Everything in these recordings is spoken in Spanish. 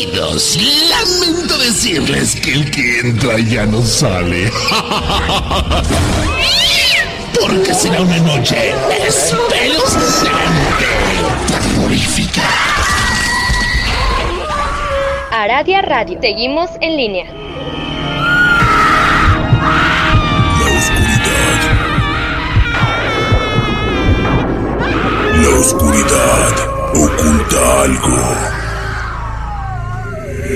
Queridos, lamento decirles que el que entra ya no sale. Porque será una noche espeluznante, terrorífica. Aradia Radio. Seguimos en línea. La oscuridad. La oscuridad oculta algo.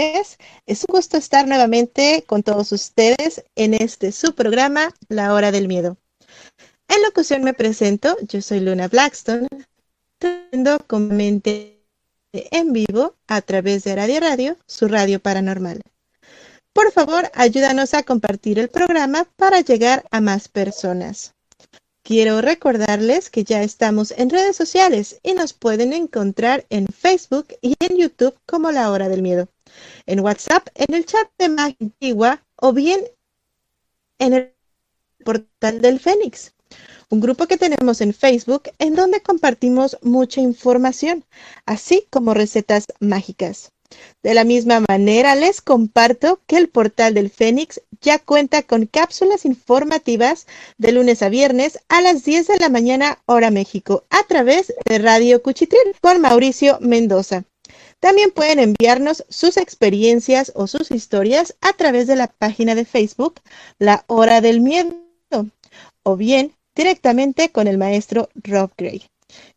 Es, un gusto estar nuevamente con todos ustedes en este su programa, La Hora del Miedo. En locución me presento, yo soy Luna Blackstone, trayendo con mente en vivo a través de Radio Radio, su radio paranormal. Por favor, ayúdanos a compartir el programa para llegar a más personas. Quiero recordarles que ya estamos en redes sociales y nos pueden encontrar en Facebook y en YouTube como La Hora del Miedo en WhatsApp, en el chat de Magia o bien en el portal del Fénix, un grupo que tenemos en Facebook en donde compartimos mucha información, así como recetas mágicas. De la misma manera, les comparto que el portal del Fénix ya cuenta con cápsulas informativas de lunes a viernes a las 10 de la mañana hora México a través de Radio Cuchitril con Mauricio Mendoza. También pueden enviarnos sus experiencias o sus historias a través de la página de Facebook La Hora del Miedo o bien directamente con el maestro Rob Gray,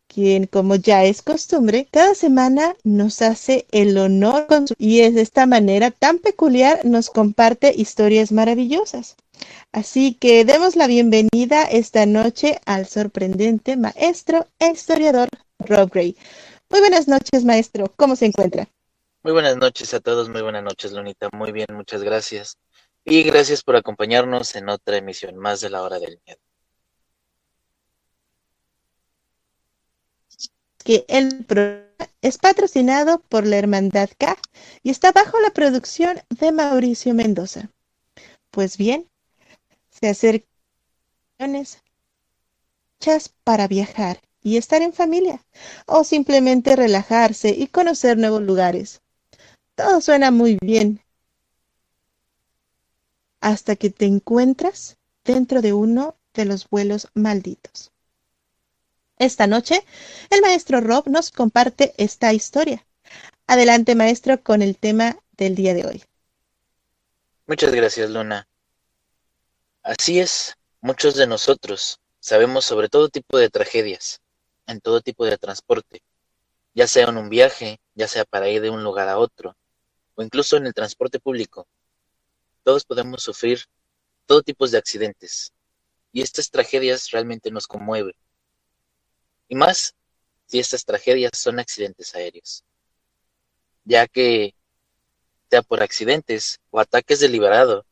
quien como ya es costumbre, cada semana nos hace el honor y es de esta manera tan peculiar nos comparte historias maravillosas. Así que demos la bienvenida esta noche al sorprendente maestro e historiador Rob Gray. Muy buenas noches, maestro. ¿Cómo se encuentra? Muy buenas noches a todos, muy buenas noches, Lunita. Muy bien, muchas gracias. Y gracias por acompañarnos en otra emisión más de la Hora del Miedo. Que el programa es patrocinado por la Hermandad K y está bajo la producción de Mauricio Mendoza. Pues bien, se acercan para viajar y estar en familia, o simplemente relajarse y conocer nuevos lugares. Todo suena muy bien, hasta que te encuentras dentro de uno de los vuelos malditos. Esta noche, el maestro Rob nos comparte esta historia. Adelante, maestro, con el tema del día de hoy. Muchas gracias, Luna. Así es, muchos de nosotros sabemos sobre todo tipo de tragedias, en todo tipo de transporte, ya sea en un viaje, ya sea para ir de un lugar a otro, o incluso en el transporte público. Todos podemos sufrir todo tipo de accidentes, y estas tragedias realmente nos conmueven. Y más si estas tragedias son accidentes aéreos, ya que sea por accidentes o ataques deliberados,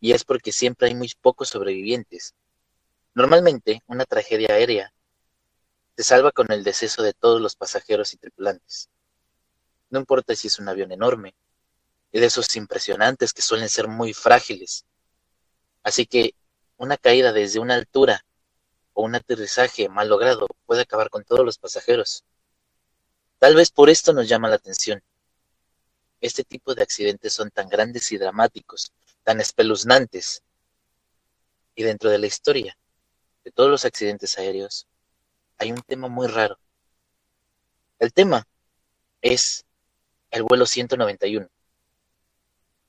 y es porque siempre hay muy pocos sobrevivientes. Normalmente, una tragedia aérea se salva con el deceso de todos los pasajeros y tripulantes. No importa si es un avión enorme, y de esos impresionantes que suelen ser muy frágiles. Así que una caída desde una altura o un aterrizaje mal logrado puede acabar con todos los pasajeros. Tal vez por esto nos llama la atención. Este tipo de accidentes son tan grandes y dramáticos, tan espeluznantes. Y dentro de la historia de todos los accidentes aéreos, hay un tema muy raro. El tema es el vuelo 191.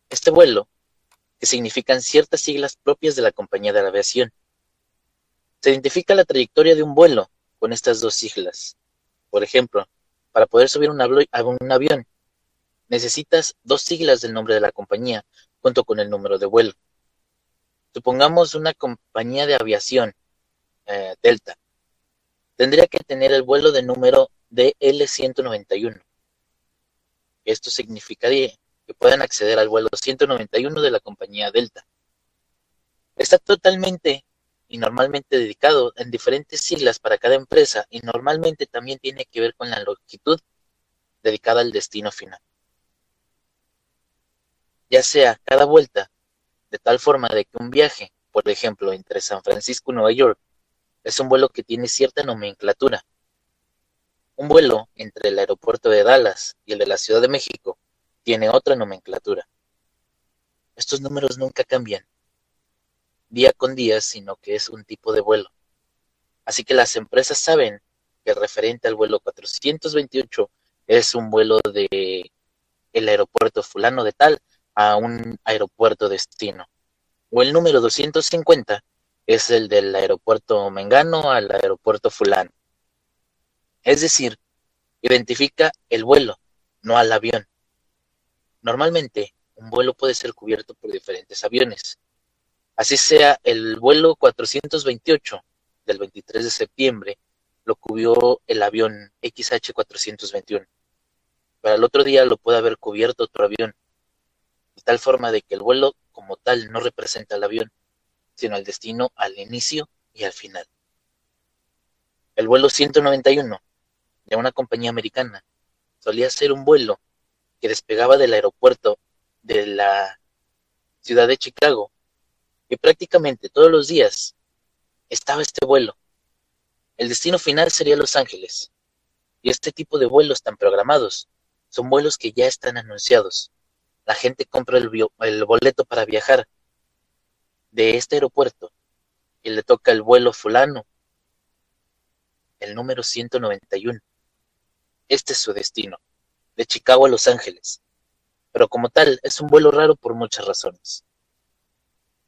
Este vuelo, que significan ciertas siglas propias de la compañía de la aviación, se identifica la trayectoria de un vuelo con estas dos siglas. Por ejemplo, para poder subir un, avión, necesitas dos siglas del nombre de la compañía junto con el número de vuelo. Supongamos una compañía de aviación, eh, Delta, tendría que tener el vuelo de número DL191. Esto significaría que puedan acceder al vuelo 191 de la compañía Delta. Está totalmente y normalmente dedicado en diferentes siglas para cada empresa y normalmente también tiene que ver con la longitud dedicada al destino final. Ya sea cada vuelta, de tal forma de que un viaje, por ejemplo, entre San Francisco y Nueva York, es un vuelo que tiene cierta nomenclatura. Un vuelo entre el aeropuerto de Dallas y el de la Ciudad de México tiene otra nomenclatura. Estos números nunca cambian día con día, sino que es un tipo de vuelo. Así que las empresas saben que referente al vuelo 428 es un vuelo de el aeropuerto fulano de tal a un aeropuerto destino. O el número 250 es el del aeropuerto Mengano al aeropuerto fulano. Es decir, identifica el vuelo, no al avión. Normalmente, un vuelo puede ser cubierto por diferentes aviones. Así sea, el vuelo 428 del 23 de septiembre lo cubrió el avión XH421. Para el otro día lo puede haber cubierto otro avión, de tal forma de que el vuelo como tal no representa al avión, sino al destino al inicio y al final. El vuelo 191 de una compañía americana solía ser un vuelo que despegaba del aeropuerto de la ciudad de Chicago y prácticamente todos los días estaba este vuelo. El destino final sería Los Ángeles. Y este tipo de vuelos tan programados son vuelos que ya están anunciados. La gente compra el, el boleto para viajar de este aeropuerto y le toca el vuelo fulano, el número 191. Este es su destino, de Chicago a Los Ángeles. Pero como tal, es un vuelo raro por muchas razones.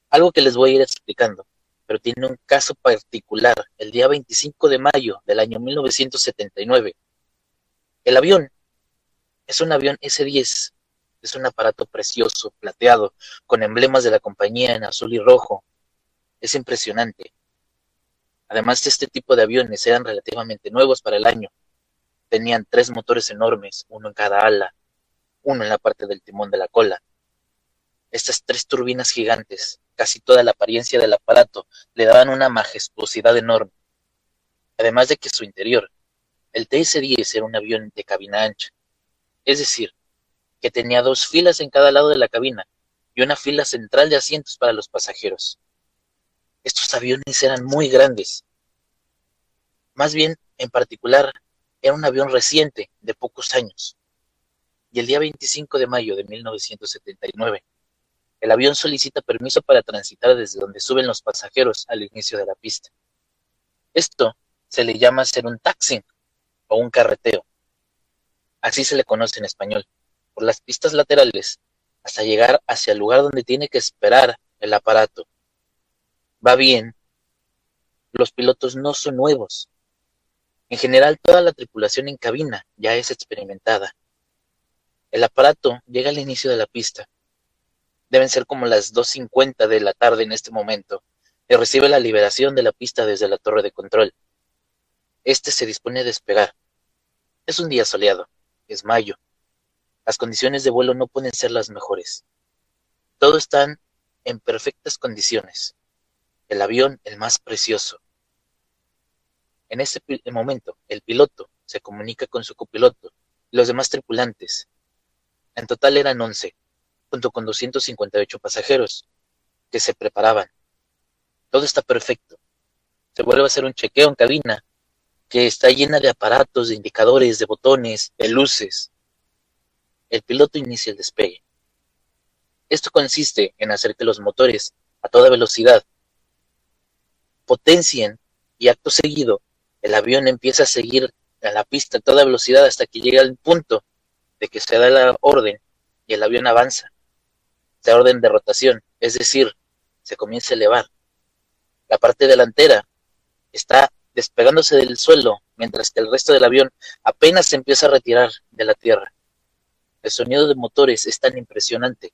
Algo que les voy a ir explicando, pero tiene un caso particular. El día 25 de mayo del año 1979, el avión es un avión S-10, es un aparato precioso, plateado, con emblemas de la compañía en azul y rojo. Es impresionante. Además, este tipo de aviones eran relativamente nuevos para el año. Tenían tres motores enormes, uno en cada ala, uno en la parte del timón de la cola. Estas tres turbinas gigantes casi toda la apariencia del aparato le daban una majestuosidad enorme. Además de que su interior, el TS-10 era un avión de cabina ancha, es decir, que tenía dos filas en cada lado de la cabina y una fila central de asientos para los pasajeros. Estos aviones eran muy grandes. Más bien, en particular, era un avión reciente, de pocos años. Y el día 25 de mayo de 1979, el avión solicita permiso para transitar desde donde suben los pasajeros al inicio de la pista. Esto se le llama ser un taxi o un carreteo. Así se le conoce en español, por las pistas laterales, hasta llegar hacia el lugar donde tiene que esperar el aparato. Va bien. Los pilotos no son nuevos. En general, toda la tripulación en cabina ya es experimentada. El aparato llega al inicio de la pista Deben ser como las 2.50 de la tarde en este momento, y recibe la liberación de la pista desde la torre de control. Este se dispone a despegar. Es un día soleado, es mayo. Las condiciones de vuelo no pueden ser las mejores. Todo están en perfectas condiciones. El avión el más precioso. En ese momento, el piloto se comunica con su copiloto y los demás tripulantes. En total eran once junto con 258 pasajeros que se preparaban. Todo está perfecto. Se vuelve a hacer un chequeo en cabina que está llena de aparatos, de indicadores, de botones, de luces. El piloto inicia el despegue. Esto consiste en hacer que los motores a toda velocidad potencien y acto seguido el avión empieza a seguir a la pista a toda velocidad hasta que llega al punto de que se da la orden y el avión avanza. Se orden de rotación, es decir, se comienza a elevar. La parte delantera está despegándose del suelo, mientras que el resto del avión apenas se empieza a retirar de la tierra. El sonido de motores es tan impresionante,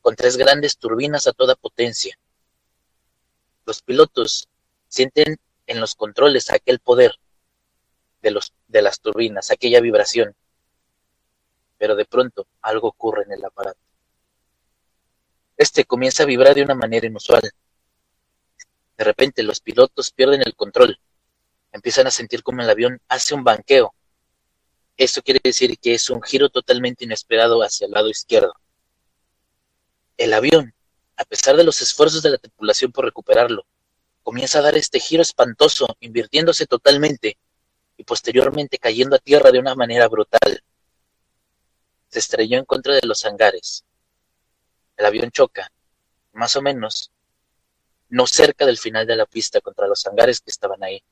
con tres grandes turbinas a toda potencia. Los pilotos sienten en los controles aquel poder de, de las turbinas, aquella vibración. Pero de pronto algo ocurre en el aparato. Este comienza a vibrar de una manera inusual. De repente los pilotos pierden el control. Empiezan a sentir como el avión hace un banqueo. Esto quiere decir que es un giro totalmente inesperado hacia el lado izquierdo. El avión, a pesar de los esfuerzos de la tripulación por recuperarlo, comienza a dar este giro espantoso, invirtiéndose totalmente y posteriormente cayendo a tierra de una manera brutal. Se estrelló en contra de los hangares. El avión choca, más o menos, no cerca del final de la pista contra los hangares que estaban ahí,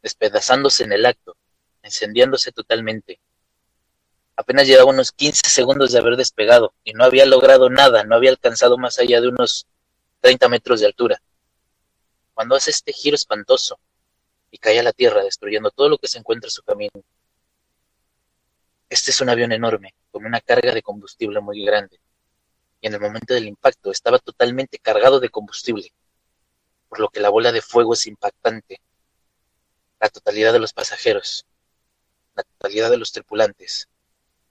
despedazándose en el acto, incendiándose totalmente. Apenas llevaba unos 15 segundos de haber despegado y no había logrado nada, no había alcanzado más allá de unos 30 metros de altura cuando hace este giro espantoso y cae a la tierra destruyendo todo lo que se encuentra en su camino. Este es un avión enorme, con una carga de combustible muy grande, y en el momento del impacto estaba totalmente cargado de combustible, por lo que la bola de fuego es impactante. La totalidad de los pasajeros, la totalidad de los tripulantes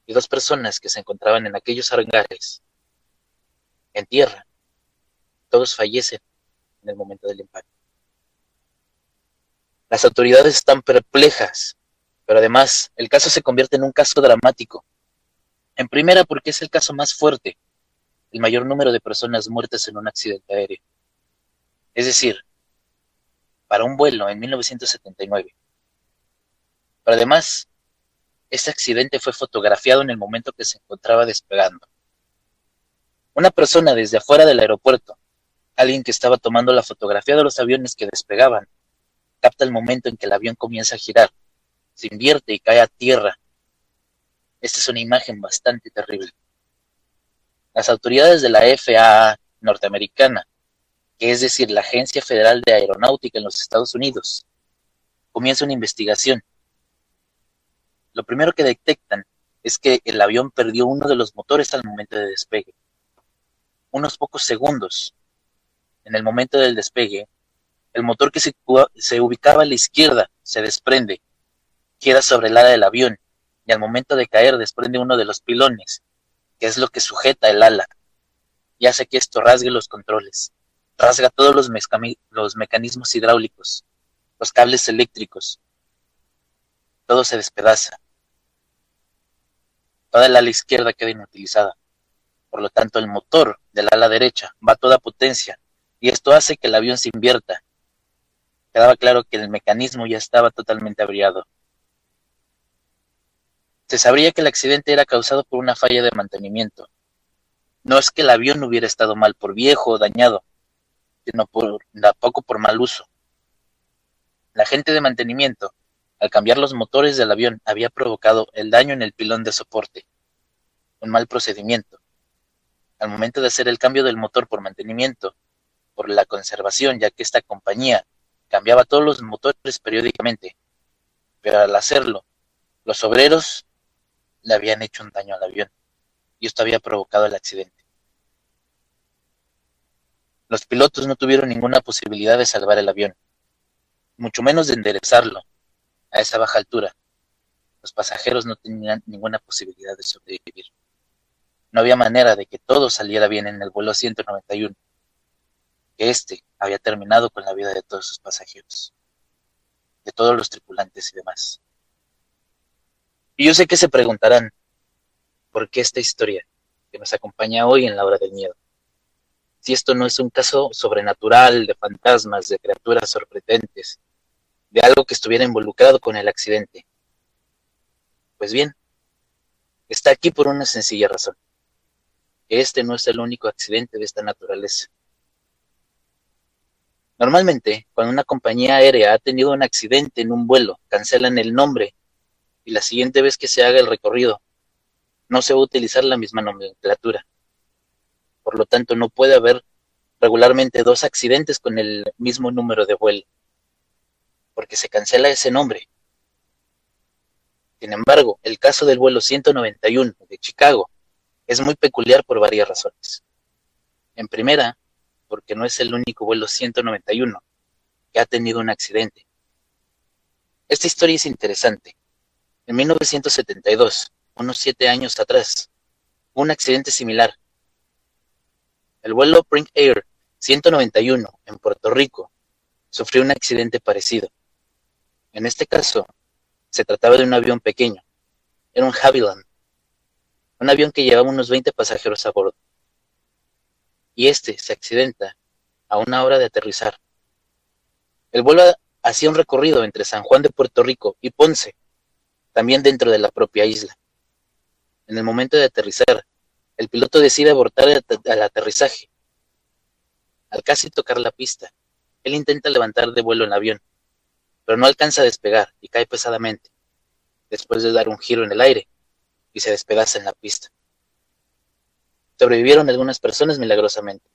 y dos personas que se encontraban en aquellos hangares, en tierra, todos fallecen en el momento del impacto. Las autoridades están perplejas, pero además el caso se convierte en un caso dramático. En primera porque es el caso más fuerte, el mayor número de personas muertas en un accidente aéreo. Es decir, para un vuelo en 1979. Pero además, este accidente fue fotografiado en el momento que se encontraba despegando. Una persona desde afuera del aeropuerto, alguien que estaba tomando la fotografía de los aviones que despegaban, capta el momento en que el avión comienza a girar, se invierte y cae a tierra. Esta es una imagen bastante terrible. Las autoridades de la FAA norteamericana, que es decir, la Agencia Federal de Aeronáutica en los Estados Unidos, comienza una investigación. Lo primero que detectan es que el avión perdió uno de los motores al momento de despegue. Unos pocos segundos. En el momento del despegue, el motor que se, ubicaba a la izquierda se desprende, queda sobre el ala del avión y al momento de caer desprende uno de los pilones, que es lo que sujeta el ala, y hace que esto rasgue los controles, rasga todos los, los mecanismos hidráulicos, los cables eléctricos, todo se despedaza. Toda el ala izquierda queda inutilizada. Por lo tanto, el motor del ala derecha va a toda potencia y esto hace que el avión se invierta quedaba claro que el mecanismo ya estaba totalmente abriado. Se sabría que el accidente era causado por una falla de mantenimiento. No es que el avión hubiera estado mal por viejo o dañado, sino por, tampoco por mal uso. La gente de mantenimiento, al cambiar los motores del avión, había provocado el daño en el pilón de soporte. Un mal procedimiento. Al momento de hacer el cambio del motor por mantenimiento, por la conservación, ya que esta compañía cambiaba todos los motores periódicamente, pero al hacerlo, los obreros le habían hecho un daño al avión y esto había provocado el accidente. Los pilotos no tuvieron ninguna posibilidad de salvar el avión, mucho menos de enderezarlo a esa baja altura. Los pasajeros no tenían ninguna posibilidad de sobrevivir. No había manera de que todo saliera bien en el vuelo 191 este había terminado con la vida de todos sus pasajeros, de todos los tripulantes y demás. Y yo sé que se preguntarán, ¿por qué esta historia que nos acompaña hoy en la hora del miedo? Si esto no es un caso sobrenatural de fantasmas, de criaturas sorprendentes, de algo que estuviera involucrado con el accidente. Pues bien, está aquí por una sencilla razón, este no es el único accidente de esta naturaleza Normalmente, cuando una compañía aérea ha tenido un accidente en un vuelo, cancelan el nombre y la siguiente vez que se haga el recorrido, no se va a utilizar la misma nomenclatura. Por lo tanto, no puede haber regularmente dos accidentes con el mismo número de vuelo, porque se cancela ese nombre. Sin embargo, el caso del vuelo 191 de Chicago es muy peculiar por varias razones. En primera, porque no es el único vuelo 191 que ha tenido un accidente. Esta historia es interesante. En 1972, unos siete años atrás, un accidente similar. El vuelo Brink Air 191 en Puerto Rico sufrió un accidente parecido. En este caso, se trataba de un avión pequeño. Era un Havilland, un avión que llevaba unos 20 pasajeros a bordo. Y este se accidenta a una hora de aterrizar. El vuelo hacía un recorrido entre San Juan de Puerto Rico y Ponce, también dentro de la propia isla. En el momento de aterrizar, el piloto decide abortar al aterrizaje. Al casi tocar la pista, él intenta levantar de vuelo el avión, pero no alcanza a despegar y cae pesadamente, después de dar un giro en el aire, y se despedaza en la pista. Sobrevivieron algunas personas milagrosamente,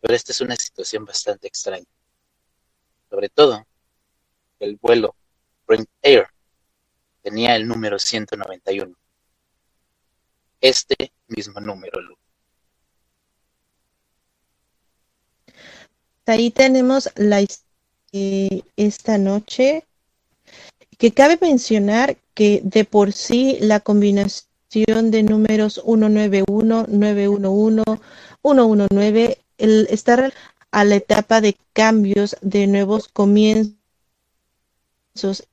pero esta es una situación bastante extraña sobre todo el vuelo Brink Air tenía el número 191. Este mismo número. Ahí tenemos la eh, esta noche que cabe mencionar que de por sí la combinación de números 191, 911, 119 el estar a la etapa de cambios, de nuevos comienzos.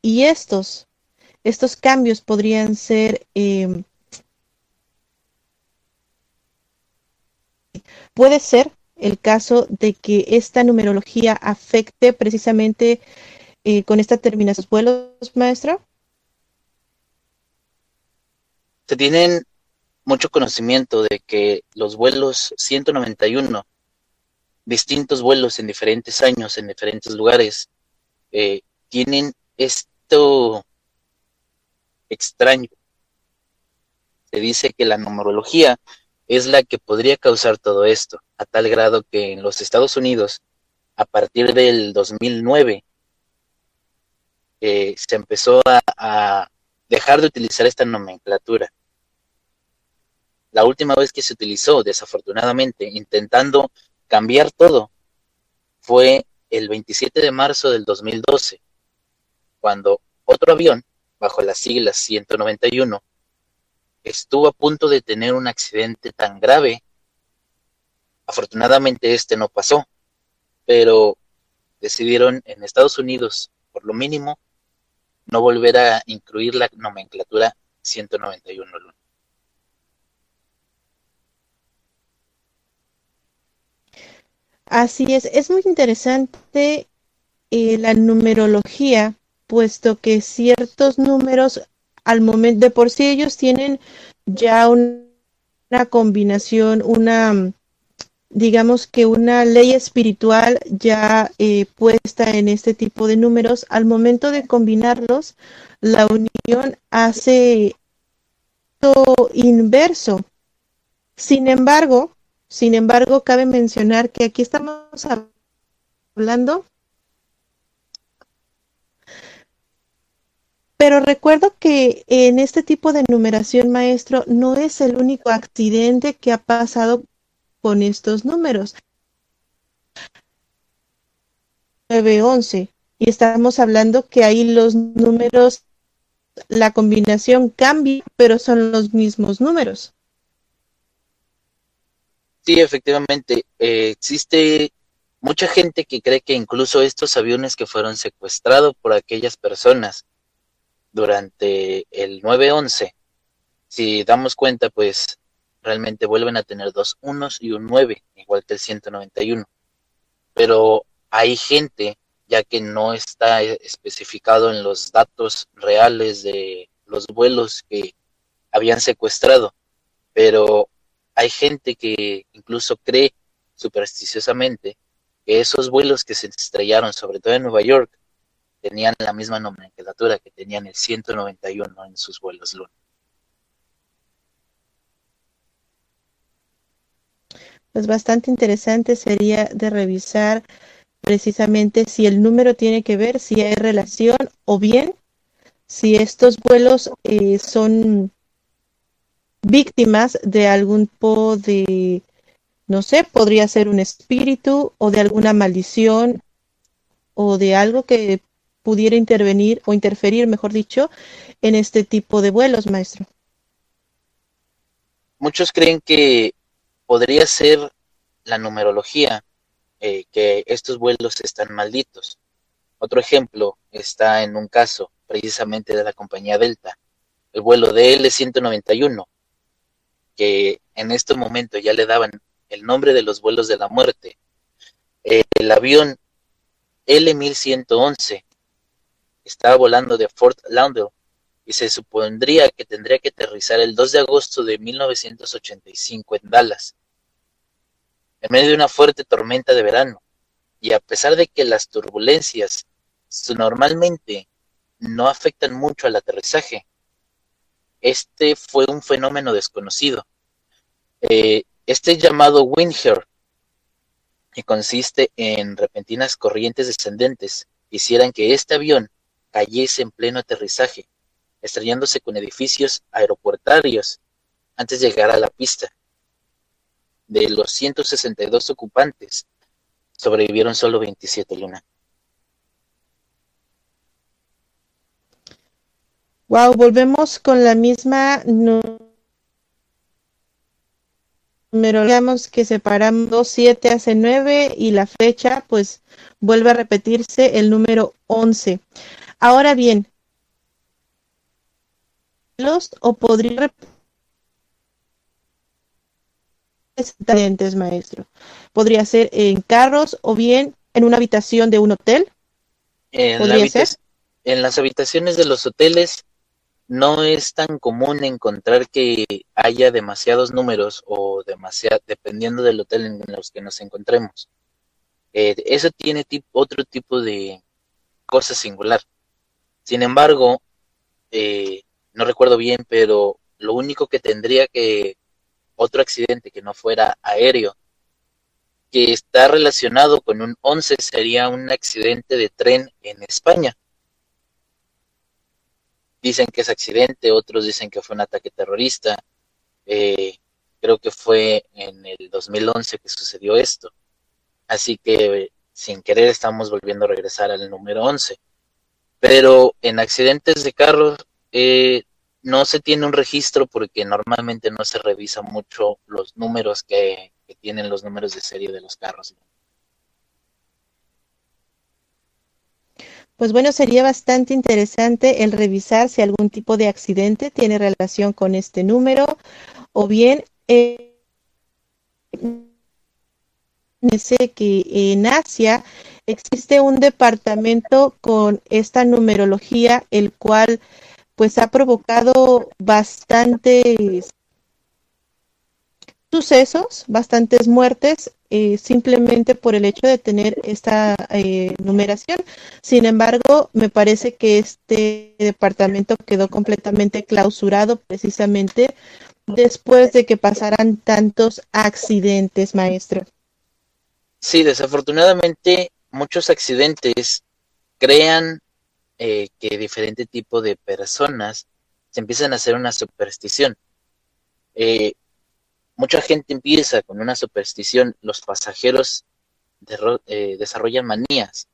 Y estos, estos cambios podrían ser, em, puede ser el caso de que esta numerología afecte precisamente eh, con esta terminación vuelos, maestro? Se tienen mucho conocimiento de que los vuelos 191 distintos vuelos en diferentes años, en diferentes lugares, eh, tienen esto extraño. Se dice que la numerología es la que podría causar todo esto, a tal grado que en los Estados Unidos, a partir del 2009, eh, se empezó a, a dejar de utilizar esta nomenclatura. La última vez que se utilizó, desafortunadamente, intentando cambiar todo fue el 27 de marzo del 2012, cuando otro avión, bajo las siglas 191, estuvo a punto de tener un accidente tan grave. Afortunadamente este no pasó, pero decidieron en Estados Unidos, por lo mínimo, no volver a incluir la nomenclatura 191. Así es, es muy interesante eh, la numerología, puesto que ciertos números al momento de por sí ellos tienen ya una combinación, una digamos que una ley espiritual ya eh, puesta en este tipo de números, al momento de combinarlos, la unión hace lo inverso. Sin embargo, sin embargo, cabe mencionar que aquí estamos hablando Pero recuerdo que en este tipo de numeración, maestro, no es el único accidente que ha pasado con estos números. 911. Y estamos hablando que ahí los números, la combinación cambia, pero son los mismos números. Sí, efectivamente, eh, existe mucha gente que cree que incluso estos aviones que fueron secuestrados por aquellas personas durante el 9-11, si damos cuenta, pues realmente vuelven a tener dos unos y un 9, igual que el 191. Pero hay gente, ya que no está especificado en los datos reales de los vuelos que habían secuestrado, pero hay gente que incluso cree supersticiosamente que esos vuelos que se estrellaron, sobre todo en Nueva York, tenían la misma nomenclatura que tenían el 191 en sus vuelos Luna. Pues bastante interesante sería de revisar precisamente si el número tiene que ver, si hay relación o bien si estos vuelos eh, son víctimas de algún tipo de, no sé, podría ser un espíritu o de alguna maldición o de algo que pudiera intervenir o interferir, mejor dicho, en este tipo de vuelos, maestro. Muchos creen que podría ser la numerología, eh, que estos vuelos están malditos. Otro ejemplo está en un caso precisamente de la compañía Delta, el vuelo de L191, que en este momento ya le daban el nombre de los vuelos de la muerte. el avión L1111 estaba volando de Fort Lauderdale y se supondría que tendría que aterrizar el 2 de agosto de 1985 en Dallas, en medio de una fuerte tormenta de verano. Y a pesar de que las turbulencias normalmente no afectan mucho al aterrizaje, este fue un fenómeno desconocido. Eh, este llamado Windher, que consiste en repentinas corrientes descendentes, hicieran que este avión cayese en pleno aterrizaje, estrellándose con edificios aeroportarios antes de llegar a la pista. De los 162 ocupantes, sobrevivieron solo 27 Luna. Wow, volvemos con la misma número, digamos que separamos 7 hace 9 y la fecha pues vuelve a repetirse el número 11. Ahora bien, los o podría representantes, maestro. Podría ser en carros o bien en una habitación de un hotel. En, en las habitaciones de los hoteles no es tan común encontrar que haya demasiados números o demasiado, dependiendo del hotel en los que nos encontremos. Eh, eso tiene otro tipo de cosa singular. Sin embargo, eh, no recuerdo bien, pero lo único que tendría que otro accidente que no fuera aéreo, que está relacionado con un 11 sería un accidente de tren en España. Dicen que es accidente, otros dicen que fue un ataque terrorista. Eh, creo que fue en el 2011 que sucedió esto. Así que sin querer estamos volviendo a regresar al número 11 pero en accidentes de carros eh, no se tiene un registro porque normalmente no se revisa mucho los números que, tienen los números de serie de los carros. Pues bueno, sería bastante interesante el revisar si algún tipo de accidente tiene relación con este número o bien eh, sé que en Asia existe un departamento con esta numerología, el cual pues ha provocado bastantes sucesos, bastantes muertes, eh, simplemente por el hecho de tener esta eh, numeración. Sin embargo, me parece que este departamento quedó completamente clausurado precisamente después de que pasaran tantos accidentes, maestro. Sí, desafortunadamente muchos accidentes crean eh, que diferente tipo de personas se empiezan a hacer una superstición. Eh, mucha gente empieza con una superstición, los pasajeros eh, desarrollan manías.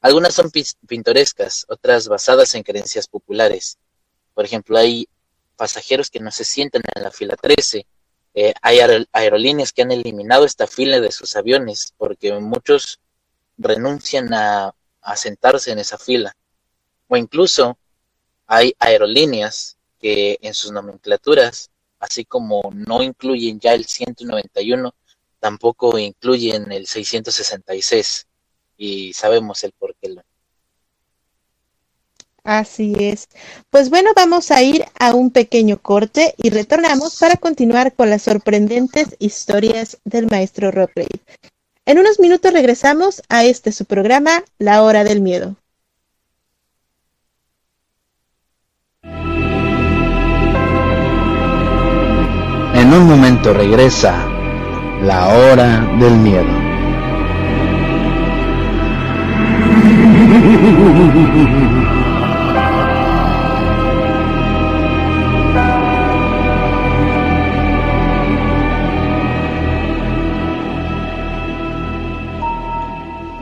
Algunas son pintorescas, otras basadas en creencias populares. Por ejemplo, hay pasajeros que no se sientan en la fila 13. hay aerolíneas que han eliminado esta fila de sus aviones porque muchos renuncian a, sentarse en esa fila. O incluso hay aerolíneas que en sus nomenclaturas, así como no incluyen ya el 191, tampoco incluyen el 666. Y sabemos el por qué. Así es. Pues bueno, vamos a ir a un pequeño corte y retornamos para continuar con las sorprendentes historias del maestro Ropley. En unos minutos regresamos a este su programa, La Hora del Miedo. En un momento regresa la hora del miedo.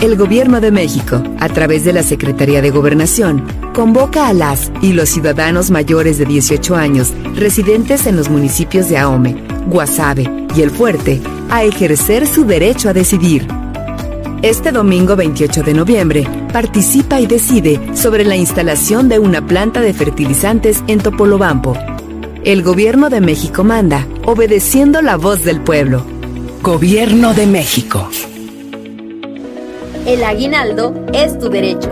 El Gobierno de México, a través de la Secretaría de Gobernación, convoca a las y los ciudadanos mayores de 18 años residentes en los municipios de Ahome, Guasave y El Fuerte a ejercer su derecho a decidir. Este domingo 28 de noviembre, participa y decide sobre la instalación de una planta de fertilizantes en Topolobampo. El Gobierno de México manda, obedeciendo la voz del pueblo. Gobierno de México. El aguinaldo es tu derecho.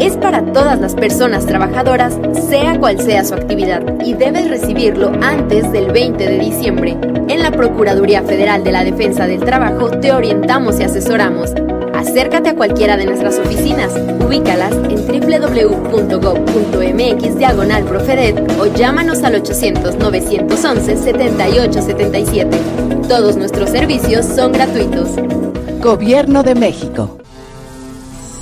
Es para todas las personas trabajadoras, sea cual sea su actividad, y debes recibirlo antes del 20 de diciembre. En la Procuraduría Federal de la Defensa del Trabajo te orientamos y asesoramos. Acércate a cualquiera de nuestras oficinas, ubícalas en www.gov.mx diagonal Profedet o llámanos al 800-911-7877. Todos nuestros servicios son gratuitos. Gobierno de México.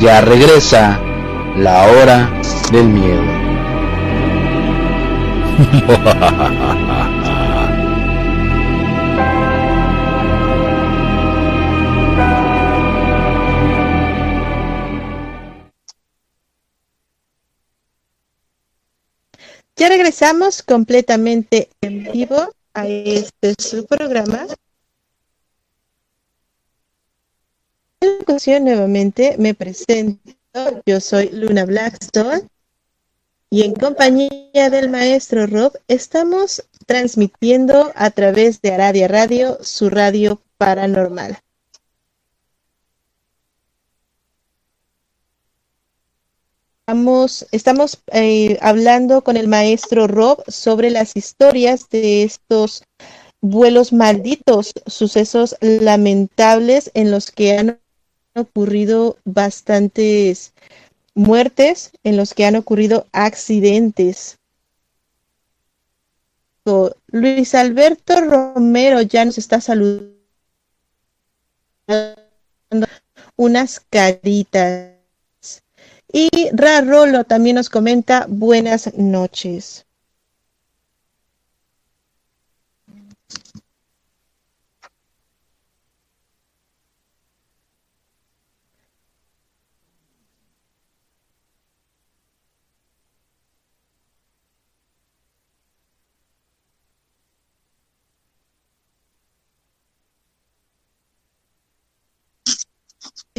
Ya regresa la hora del miedo. Ya regresamos completamente en vivo a este su programa. En ocasión nuevamente me presento. Yo soy Luna Blackstone y en compañía del maestro Rob estamos transmitiendo a través de Aradia Radio, su radio paranormal. Estamos, estamos eh, hablando con el maestro Rob sobre las historias de estos vuelos malditos, sucesos lamentables en los que han ocurrido bastantes muertes, en los que han ocurrido accidentes. Luis Alberto Romero ya nos está saludando unas caritas. Y Rarolo también nos comenta buenas noches.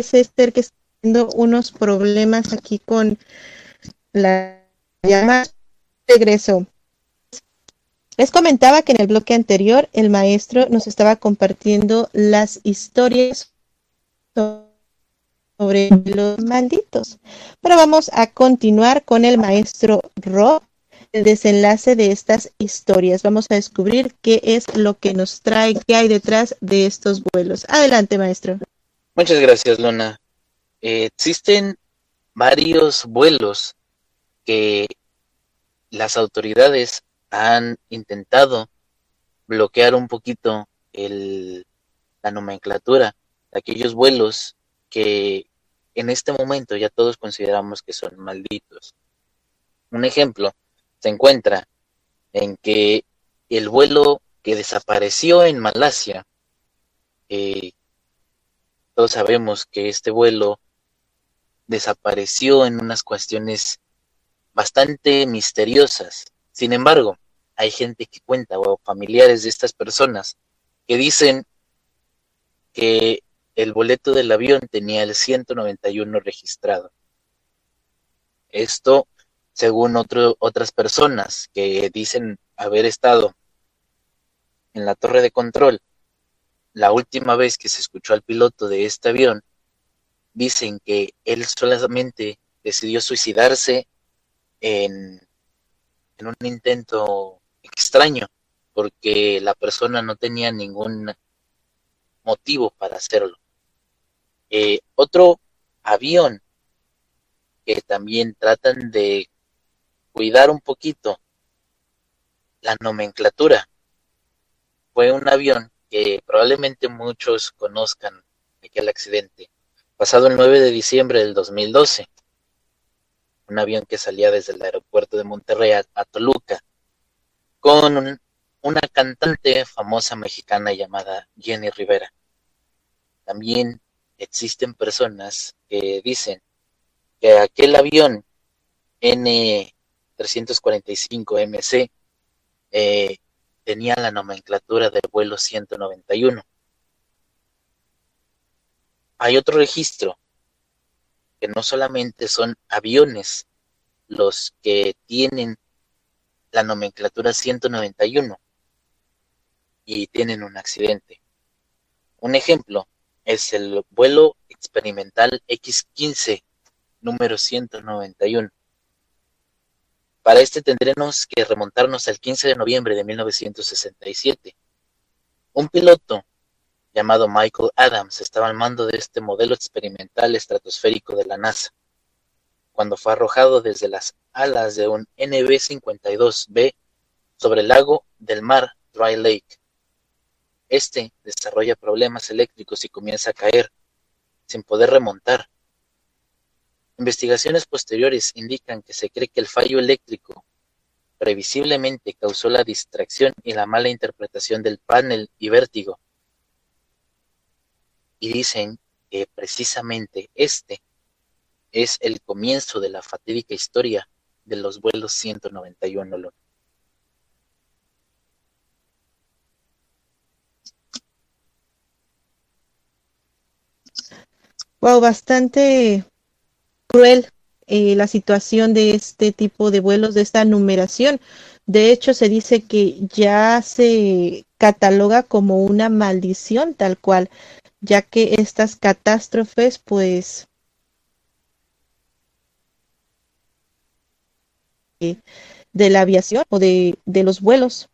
Es Esther que está teniendo unos problemas aquí con la llamada regreso. Les comentaba que en el bloque anterior el maestro nos estaba compartiendo las historias sobre los malditos. Pero vamos a continuar con el maestro Rob, el desenlace de estas historias. Vamos a descubrir qué es lo que nos trae, qué hay detrás de estos vuelos. Adelante, maestro. Muchas gracias, Luna. Eh, existen varios vuelos que las autoridades han intentado bloquear un poquito el, la nomenclatura de aquellos vuelos que en este momento ya todos consideramos que son malditos. Un ejemplo se encuentra en que el vuelo que desapareció en Malasia. Eh, todos sabemos que este vuelo desapareció en unas cuestiones bastante misteriosas. Sin embargo, hay gente que cuenta o familiares de estas personas que dicen que el boleto del avión tenía el 191 registrado. Esto, según otras personas que dicen haber estado en la torre de control, la última vez que se escuchó al piloto de este avión, dicen que él solamente decidió suicidarse en, un intento extraño, porque la persona no tenía ningún motivo para hacerlo. Eh, otro avión que también tratan de cuidar un poquito la nomenclatura. Fue un avión que probablemente muchos conozcan aquel accidente, pasado el 9 de diciembre del 2012. Un avión que salía desde el aeropuerto de Monterrey a, Toluca con una cantante famosa mexicana llamada Jenny Rivera. También existen personas que dicen que aquel avión N345MC eh, tenía la nomenclatura del vuelo 191. Hay otro registro que no solamente son aviones los que tienen la nomenclatura 191 y tienen un accidente. Un ejemplo es el vuelo experimental X-15 número 191. Para este tendremos que remontarnos al 15 de noviembre de 1967. Un piloto llamado Michael Adams estaba al mando de este modelo experimental estratosférico de la NASA, cuando fue arrojado desde las alas de un NB-52B sobre el lago del mar Dry Lake este desarrolla problemas eléctricos y comienza a caer, sin poder remontar. Investigaciones posteriores indican que se cree que el fallo eléctrico previsiblemente causó la distracción y la mala interpretación del panel y vértigo. Y dicen que precisamente este es el comienzo de la fatídica historia de los vuelos 191 Wow, bastante cruel eh, la situación de este tipo de vuelos, de esta numeración. De hecho, se dice que ya se cataloga como una maldición tal cual, ya que estas catástrofes, pues, de la aviación o de, de los vuelos.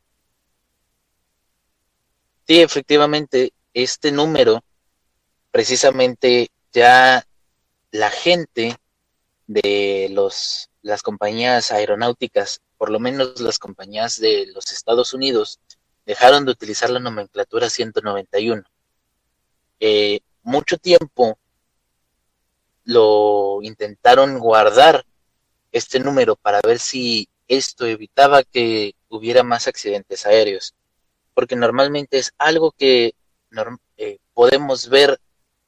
Sí, efectivamente, este número precisamente ya la gente de los, las compañías aeronáuticas, por lo menos las compañías de los Estados Unidos, dejaron de utilizar la nomenclatura 191. Eh, mucho tiempo lo intentaron guardar este número para ver si esto evitaba que hubiera más accidentes aéreos, porque normalmente es algo que eh, podemos ver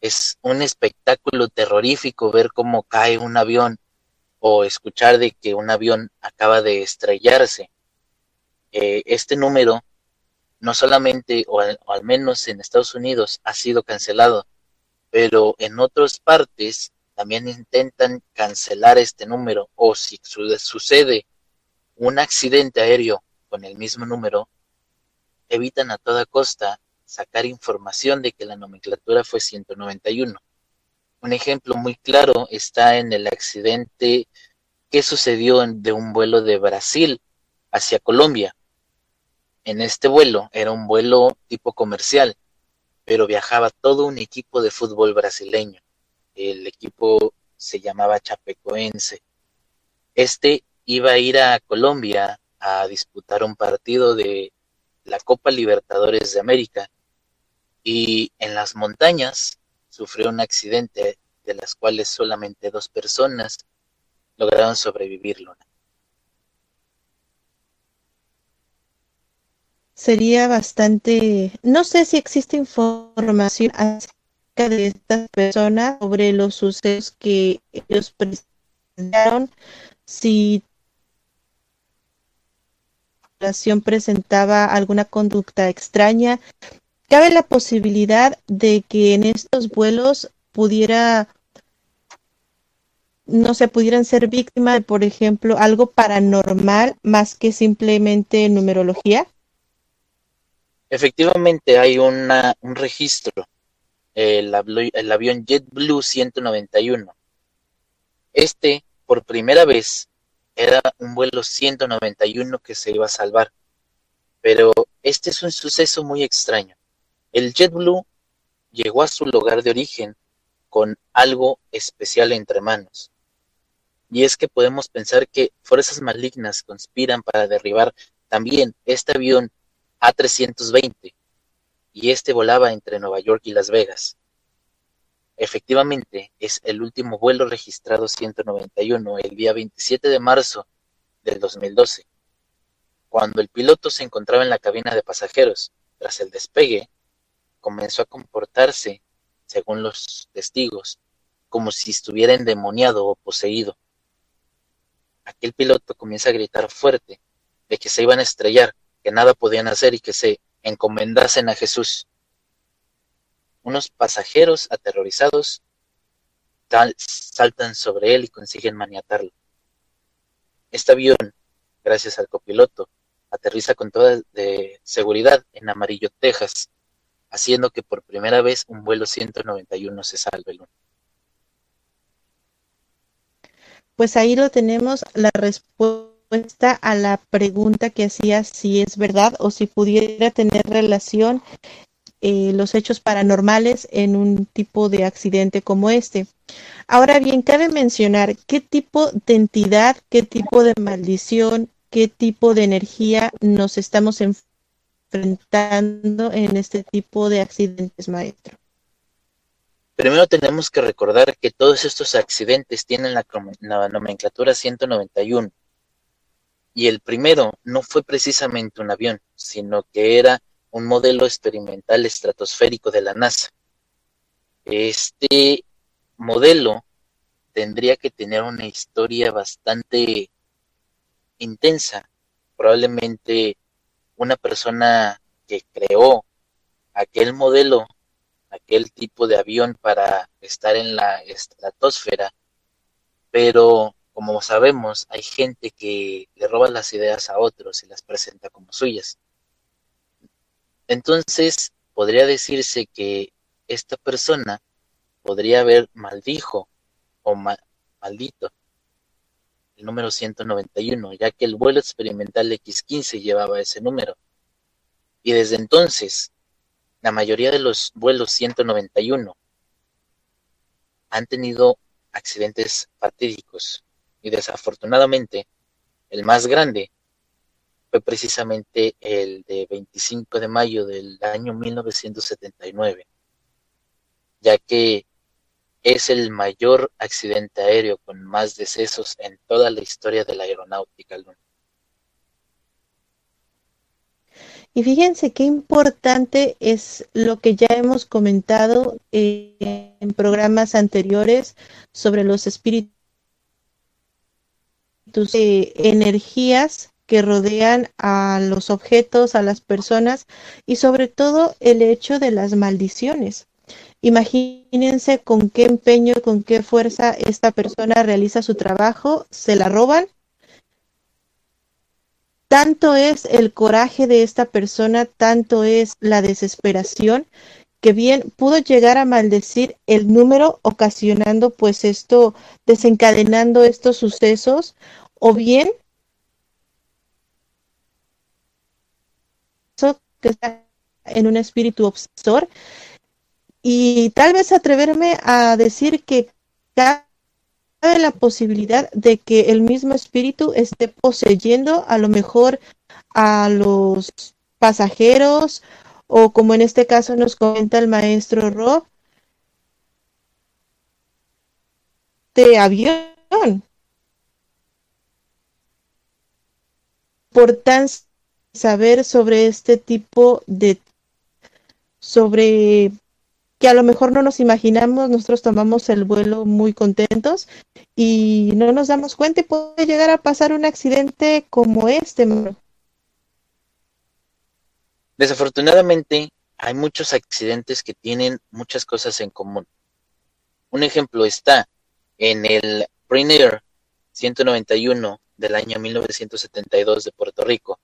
es un espectáculo terrorífico ver cómo cae un avión o escuchar de que un avión acaba de estrellarse. Eh, este número no solamente, o al, menos en Estados Unidos, ha sido cancelado, pero en otras partes también intentan cancelar este número o si sucede un accidente aéreo con el mismo número, evitan a toda costa sacar información de que la nomenclatura fue 191. Un ejemplo muy claro está en el accidente que sucedió de un vuelo de Brasil hacia Colombia. En este vuelo era un vuelo tipo comercial, pero viajaba todo un equipo de fútbol brasileño. El equipo se llamaba Chapecoense. Este iba a ir a Colombia a disputar un partido de la Copa Libertadores de América y en las montañas sufrió un accidente de las cuales solamente dos personas lograron sobrevivirlo. sería bastante, no sé si existe información acerca de estas personas sobre los sucesos que ellos presentaron, si presentaba alguna conducta extraña, cabe la posibilidad de que en estos vuelos pudiera no se pudieran ser víctimas de, por ejemplo, algo paranormal más que simplemente numerología? Efectivamente, hay una, un registro, el, el avión JetBlue 191. Este, por primera vez, era un vuelo 191 que se iba a salvar. Pero este es un suceso muy extraño. El JetBlue llegó a su lugar de origen con algo especial entre manos. Y es que podemos pensar que fuerzas malignas conspiran para derribar también este avión A320 y este volaba entre Nueva York y Las Vegas. Efectivamente, es el último vuelo registrado 191 el día 27 de marzo del 2012. Cuando el piloto se encontraba en la cabina de pasajeros tras el despegue, comenzó a comportarse, según los testigos, como si estuviera endemoniado o poseído aquel piloto comienza a gritar fuerte de que se iban a estrellar, que nada podían hacer y que se encomendasen a Jesús. Unos pasajeros aterrorizados saltan sobre él y consiguen maniatarlo. Este avión, gracias al copiloto, aterriza con toda seguridad en Amarillo, Texas, haciendo que por primera vez un vuelo 191 se salve. pues ahí lo tenemos la respuesta a la pregunta que hacía si es verdad o si pudiera tener relación eh, los hechos paranormales en un tipo de accidente como este. Ahora bien, cabe mencionar qué tipo de entidad, qué tipo de maldición, qué tipo de energía nos estamos enfrentando en este tipo de accidentes, maestro. Primero tenemos que recordar que todos estos accidentes tienen la, nomenclatura 191. Y el primero no fue precisamente un avión, sino que era un modelo experimental estratosférico de la NASA. Este modelo tendría que tener una historia bastante intensa. Probablemente una persona que creó aquel modelo aquel tipo de avión para estar en la estratosfera, pero como sabemos, hay gente que le roba las ideas a otros y las presenta como suyas. Entonces, podría decirse que esta persona podría haber maldijo o maldito el número 191, ya que el vuelo experimental X-15 llevaba ese número. Y desde entonces, la mayoría de los vuelos 191 han tenido accidentes fatídicos y desafortunadamente el más grande fue precisamente el de 25 de mayo del año 1979, ya que es el mayor accidente aéreo con más decesos en toda la historia de la aeronáutica. Y fíjense qué importante es lo que ya hemos comentado eh, en programas anteriores sobre los espíritus, eh, energías que rodean a los objetos, a las personas y sobre todo el hecho de las maldiciones. Imagínense con qué empeño, con qué fuerza esta persona realiza su trabajo, se la roban. Tanto es el coraje de esta persona, tanto es la desesperación, que bien pudo llegar a maldecir el número ocasionando pues esto, desencadenando estos sucesos, o bien que está en un espíritu obsesor y tal vez atreverme a decir que cada la posibilidad de que el mismo espíritu esté poseyendo a lo mejor a los pasajeros o como en este caso nos comenta el maestro Rob, de avión. Por tan saber sobre este tipo de, sobre que a lo mejor no nos imaginamos, nosotros tomamos el vuelo muy contentos y no nos damos cuenta y puede llegar a pasar un accidente como este. Desafortunadamente, hay muchos accidentes que tienen muchas cosas en común. Un ejemplo está en el Rainier 191 del año 1972 de Puerto Rico,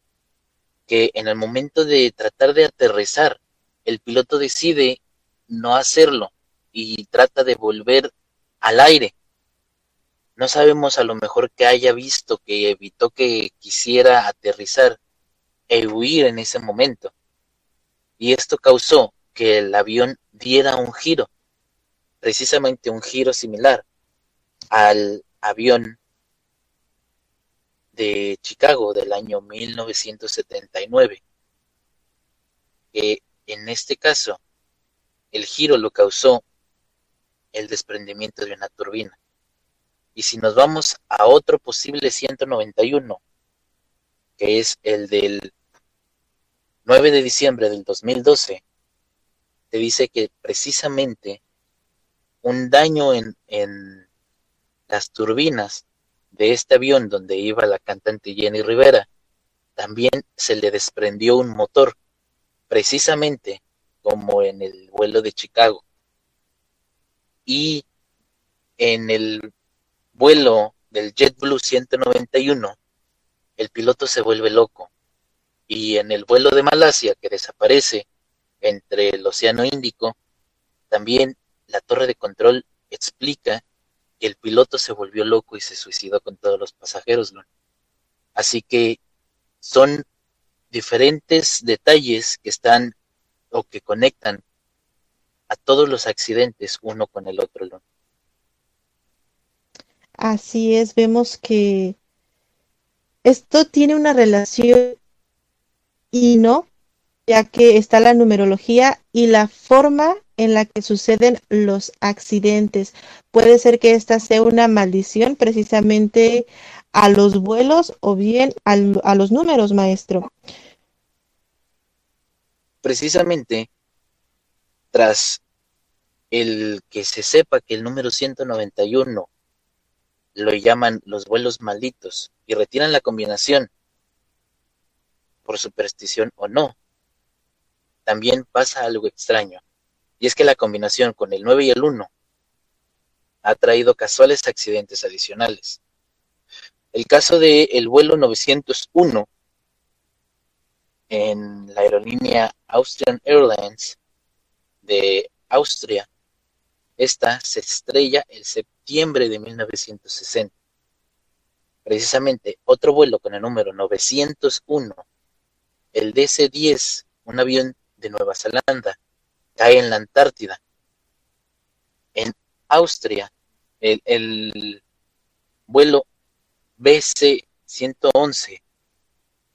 que en el momento de tratar de aterrizar, el piloto decide no hacerlo y trata de volver al aire. No sabemos a lo mejor que haya visto que evitó que quisiera aterrizar e huir en ese momento. Y esto causó que el avión diera un giro, precisamente un giro similar al avión de Chicago del año 1979, que en este caso el giro lo causó el desprendimiento de una turbina. Y si nos vamos a otro posible 191, que es el del 9 de diciembre del 2012, te dice que precisamente un daño en, en las turbinas de este avión donde iba la cantante Jenny Rivera, también se le desprendió un motor, precisamente como en el vuelo de Chicago. Y en el vuelo del JetBlue 191, el piloto se vuelve loco. Y en el vuelo de Malasia, que desaparece entre el Océano Índico, también la torre de control explica el piloto se volvió loco y se suicidó con todos los pasajeros. Así que son diferentes detalles que están o que conectan a todos los accidentes uno con el otro. Así es, vemos que esto tiene una relación y no, ya que está la numerología y la forma en la que suceden los accidentes. Puede ser que esta sea una maldición precisamente a los vuelos o bien a los números, maestro. Precisamente, tras el que se sepa que el número 191 lo llaman los vuelos malditos y retiran la combinación por superstición o no, también pasa algo extraño. Y es que la combinación con el 9 y el 1 ha traído casuales accidentes adicionales. El caso del el vuelo 901 en la aerolínea Austrian Airlines de Austria, esta se estrella el septiembre de 1960. Precisamente otro vuelo con el número 901, el DC-10, un avión de Nueva Zelanda, cae en la Antártida. En Austria, el, vuelo BC-111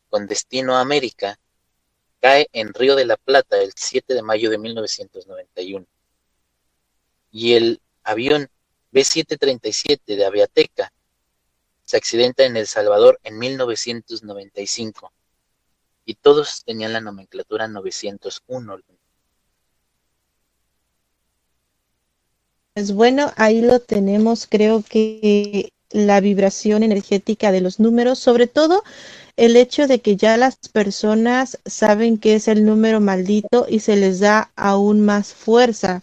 con destino a América cae en Río de la Plata el 7 de mayo de 1991. Y el avión B-737 de Aviateca se accidenta en El Salvador en 1995. Y todos tenían la nomenclatura 901. Pues bueno, ahí lo tenemos. Creo que la vibración energética de los números, sobre todo el hecho de que ya las personas saben que es el número maldito y se les da aún más fuerza.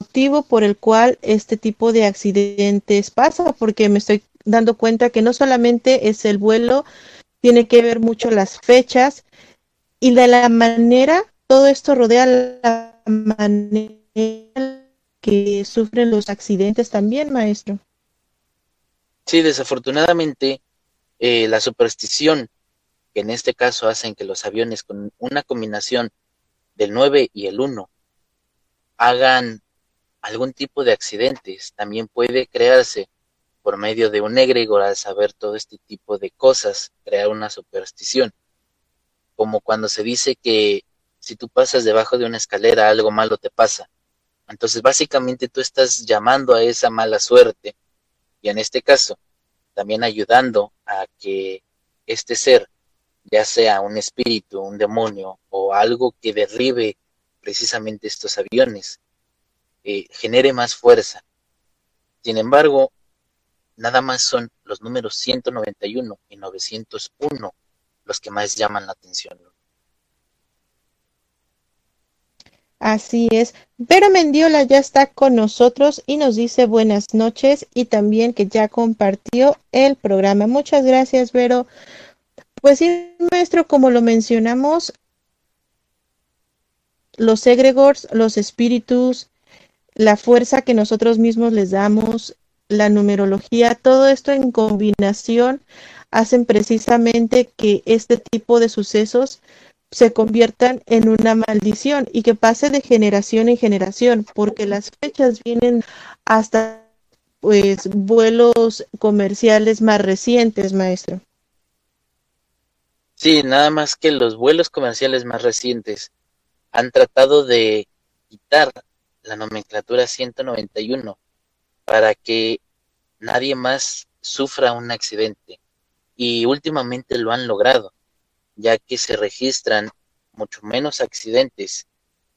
Motivo por el cual este tipo de accidentes pasa, porque me estoy dando cuenta que no solamente es el vuelo, tiene que ver mucho las fechas y de la manera todo esto rodea la manera que sufren los accidentes también, maestro. Sí, desafortunadamente, eh, la superstición, que en este caso hacen que los aviones con una combinación del 9 y el 1 hagan algún tipo de accidentes, también puede crearse por medio de un egregor al saber todo este tipo de cosas, crear una superstición. Como cuando se dice que si tú pasas debajo de una escalera, algo malo te pasa. Entonces, básicamente tú estás llamando a esa mala suerte. Y en este caso, también ayudando a que este ser, ya sea un espíritu, un demonio o algo que derribe precisamente estos aviones, eh, genere más fuerza. Sin embargo, nada más son los números 191 y 901 los que más llaman la atención. Así es. Vero Mendiola ya está con nosotros y nos dice buenas noches y también que ya compartió el programa. Muchas gracias, Vero. Pues sí, maestro, como lo mencionamos, los egregores, los espíritus, la fuerza que nosotros mismos les damos, la numerología, todo esto en combinación hacen precisamente que este tipo de sucesos se conviertan en una maldición y que pase de generación en generación, porque las fechas vienen hasta pues vuelos comerciales más recientes, maestro. Sí, nada más que los vuelos comerciales más recientes han tratado de quitar la nomenclatura 191 para que nadie más sufra un accidente. Y últimamente lo han logrado ya que se registran mucho menos accidentes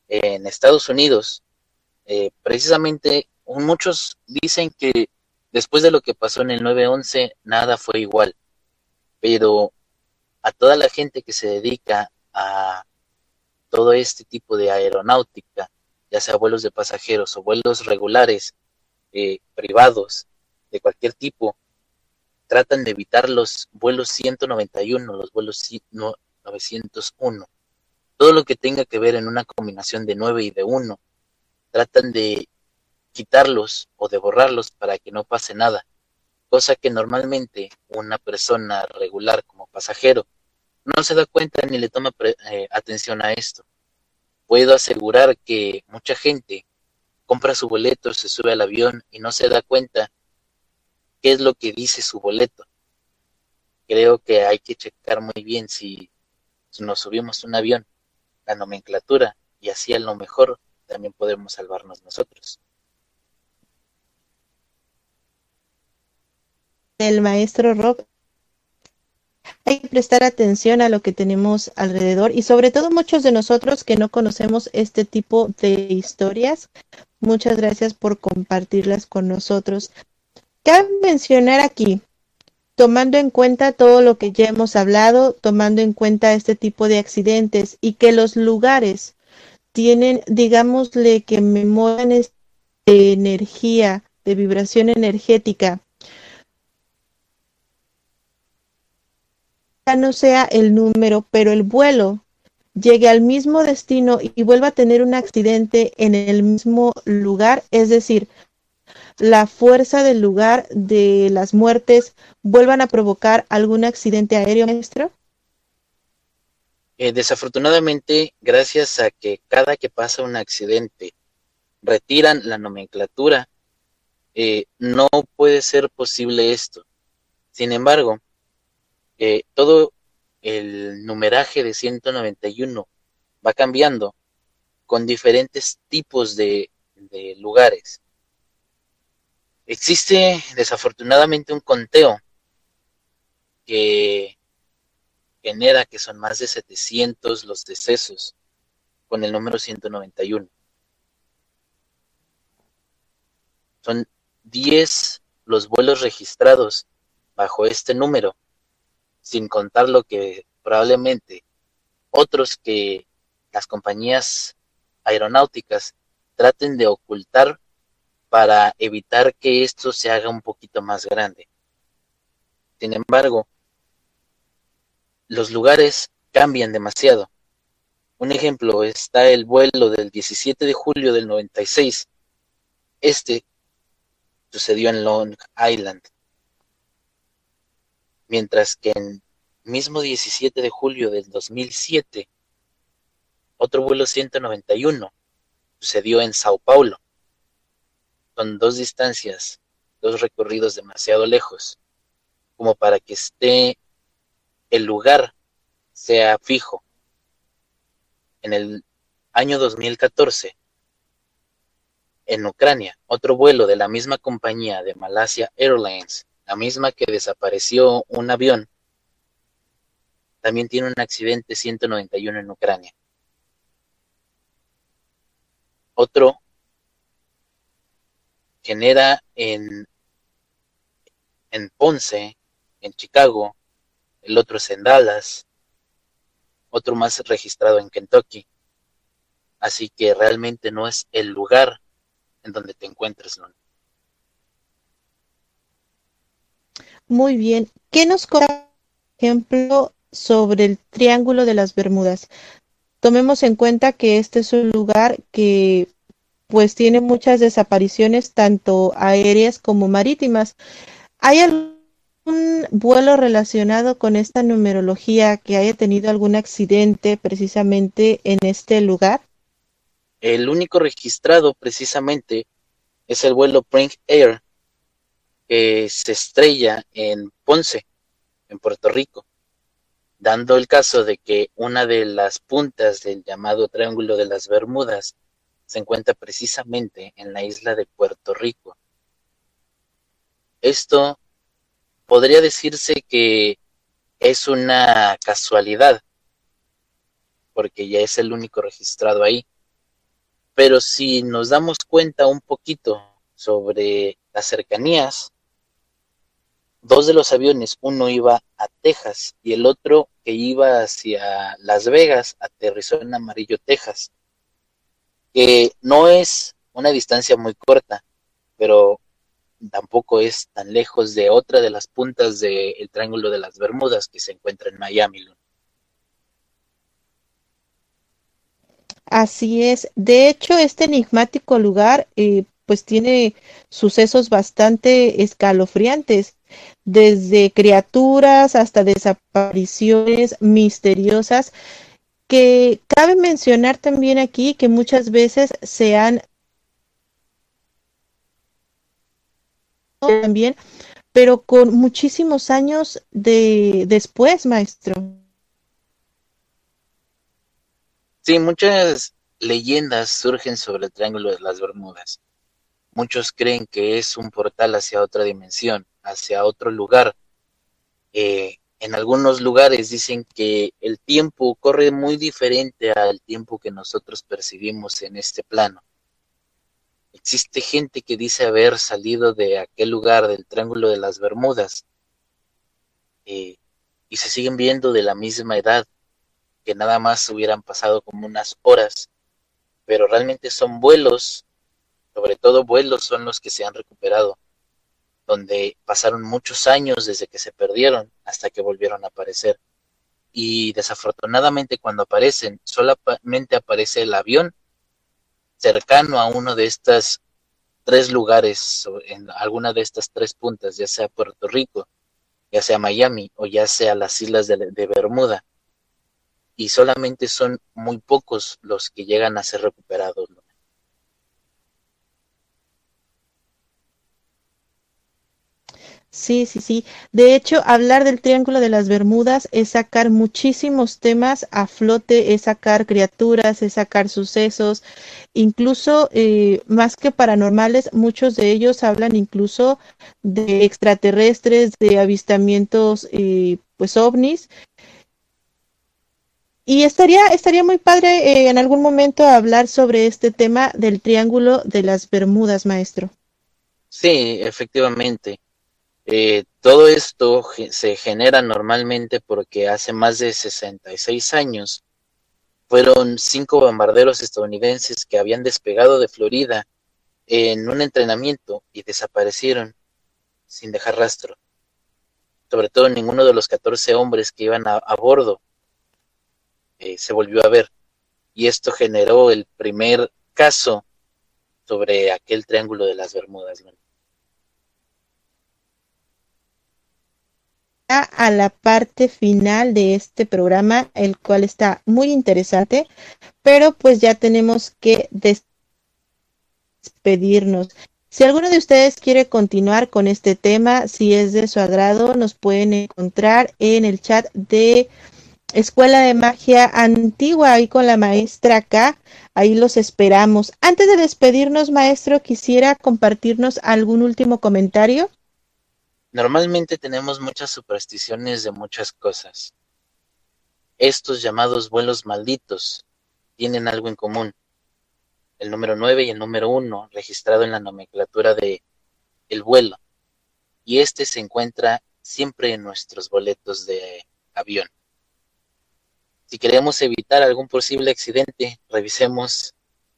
en Estados Unidos. Eh, precisamente muchos dicen que después de lo que pasó en el 9-11 nada fue igual, pero a toda la gente que se dedica a todo este tipo de aeronáutica, ya sea vuelos de pasajeros o vuelos regulares, eh, privados, de cualquier tipo, tratan de evitar los vuelos 191, los vuelos 901. Todo lo que tenga que ver en una combinación de 9 y de 1, tratan de quitarlos o de borrarlos para que no pase nada, cosa que normalmente una persona regular como pasajero no se da cuenta ni le toma eh, atención a esto. Puedo asegurar que mucha gente compra su boleto, se sube al avión y no se da cuenta qué es lo que dice su boleto. Creo que hay que checar muy bien si, nos subimos un avión, la nomenclatura, y así a lo mejor también podemos salvarnos nosotros. El maestro Rob hay que prestar atención a lo que tenemos alrededor y sobre todo muchos de nosotros que no conocemos este tipo de historias. Muchas gracias por compartirlas con nosotros. Cabe mencionar aquí, tomando en cuenta todo lo que ya hemos hablado, tomando en cuenta este tipo de accidentes y que los lugares tienen, digámosle, que memorias de energía, de vibración energética, ya no sea el número, pero el vuelo llegue al mismo destino y vuelva a tener un accidente en el mismo lugar, es decir, la fuerza del lugar de las muertes vuelvan a provocar algún accidente aéreo, maestro? Eh, desafortunadamente, gracias a que cada que pasa un accidente retiran la nomenclatura, eh, no puede ser posible esto. Sin embargo, eh, todo el numeraje de 191 va cambiando con diferentes tipos de lugares. Existe desafortunadamente un conteo que genera que son más de 700 los decesos con el número 191. Son 10 los vuelos registrados bajo este número, sin contar lo que probablemente otros que las compañías aeronáuticas traten de ocultar para evitar que esto se haga un poquito más grande. Sin embargo, los lugares cambian demasiado. Un ejemplo está el vuelo del 17 de julio del 96. Este sucedió en Long Island. Mientras que en mismo 17 de julio del 2007, otro vuelo 191 sucedió en Sao Paulo son dos distancias, dos recorridos demasiado lejos, como para que esté el lugar sea fijo. En el año 2014, en Ucrania, otro vuelo de la misma compañía de Malasia Airlines la misma que desapareció un avión, también tiene un accidente 191 en Ucrania. Otro genera en, en Ponce, en Chicago, el otro es en Dallas, otro más registrado en Kentucky. Así que realmente no es el lugar en donde te encuentres, Muy bien. ¿Qué nos por ejemplo, sobre el Triángulo de las Bermudas? Tomemos en cuenta que este es un lugar que pues tiene muchas desapariciones tanto aéreas como marítimas. ¿Hay algún vuelo relacionado con esta numerología que haya tenido algún accidente precisamente en este lugar? El único registrado precisamente es el vuelo Pring Air que se estrella en Ponce, en Puerto Rico, dando el caso de que una de las puntas del llamado Triángulo de las Bermudas se encuentra precisamente en la isla de Puerto Rico. Esto podría decirse que es una casualidad, porque ya es el único registrado ahí. Pero si nos damos cuenta un poquito sobre las cercanías, dos de los aviones, uno iba a Texas y el otro que iba hacia Las Vegas, aterrizó en Amarillo, Texas, que no es una distancia muy corta, pero tampoco es tan lejos de otra de las puntas del Triángulo de las Bermudas que se encuentra en Miami. Así es. De hecho, este enigmático lugar eh, pues tiene sucesos bastante escalofriantes, desde criaturas hasta desapariciones misteriosas, que cabe mencionar también aquí que muchas veces se han también, pero con muchísimos años de después, maestro. Sí, muchas leyendas surgen sobre el Triángulo de las Bermudas. Muchos creen que es un portal hacia otra dimensión, hacia otro lugar. Eh, en algunos lugares dicen que el tiempo corre muy diferente al tiempo que nosotros percibimos en este plano. Existe gente que dice haber salido de aquel lugar del Triángulo de las Bermudas eh, y se siguen viendo de la misma edad, que nada más hubieran pasado como unas horas, pero realmente son vuelos sobre todo vuelos son los que se han recuperado, donde pasaron muchos años desde que se perdieron hasta que volvieron a aparecer. Y desafortunadamente cuando aparecen, solamente aparece el avión cercano a uno de estas tres lugares, en alguna de estas tres puntas, ya sea Puerto Rico, ya sea Miami o ya sea las islas de, de Bermuda. Y solamente son muy pocos los que llegan a ser recuperados. Sí, sí, sí. De hecho, hablar del Triángulo de las Bermudas es sacar muchísimos temas a flote, es sacar criaturas, es sacar sucesos, incluso eh, más que paranormales, muchos de ellos hablan incluso de extraterrestres, de avistamientos, eh, pues ovnis. Y estaría, estaría muy padre eh, en algún momento hablar sobre este tema del Triángulo de las Bermudas, maestro. Sí, efectivamente. Eh, todo esto se genera normalmente porque hace más de 66 años fueron cinco bombarderos estadounidenses que habían despegado de Florida en un entrenamiento y desaparecieron sin dejar rastro. Sobre todo ninguno de los 14 hombres que iban a, bordo eh, se volvió a ver. Y esto generó el primer caso sobre aquel triángulo de las Bermudas a la parte final de este programa, el cual está muy interesante, pero pues ya tenemos que despedirnos. Si alguno de ustedes quiere continuar con este tema, si es de su agrado, nos pueden encontrar en el chat de Escuela de Magia Antigua, ahí con la maestra acá. Ahí los esperamos. Antes de despedirnos, maestro, quisiera compartirnos algún último comentario. Normalmente tenemos muchas supersticiones de muchas cosas. Estos llamados vuelos malditos tienen algo en común. El número 9 y el número 1 registrado en la nomenclatura de el vuelo. Y este se encuentra siempre en nuestros boletos de avión. Si queremos evitar algún posible accidente, revisemos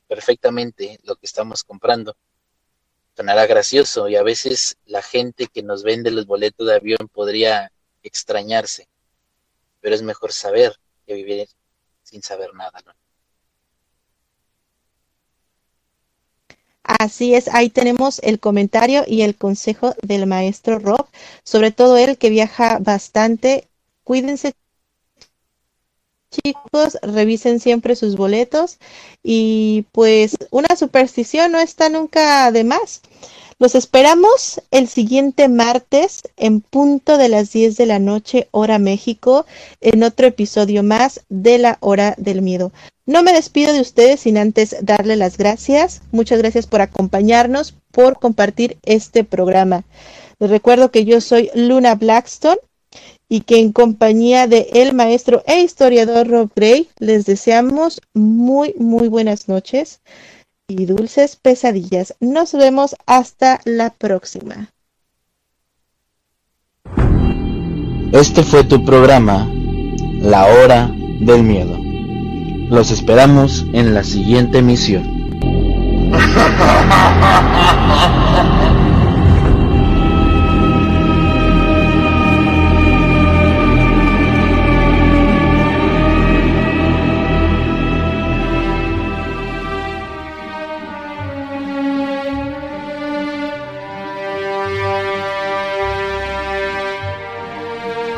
perfectamente lo que estamos comprando. Sonará gracioso y a veces la gente que nos vende los boletos de avión podría extrañarse, pero es mejor saber que vivir sin saber nada. Así es, ahí tenemos el comentario y el consejo del maestro Rob, sobre todo él que viaja bastante. Cuídense chicos, revisen siempre sus boletos y pues una superstición no está nunca de más. Los esperamos el siguiente martes en punto de las 10 de la noche, hora México, en otro episodio más de la hora del miedo. No me despido de ustedes sin antes darle las gracias. Muchas gracias por acompañarnos, por compartir este programa. Les recuerdo que yo soy Luna Blackstone y que en compañía de el maestro e historiador Rob Gray les deseamos muy, muy buenas noches y dulces pesadillas. Nos vemos hasta la próxima. Este fue tu programa, La Hora del Miedo. Los esperamos en la siguiente emisión.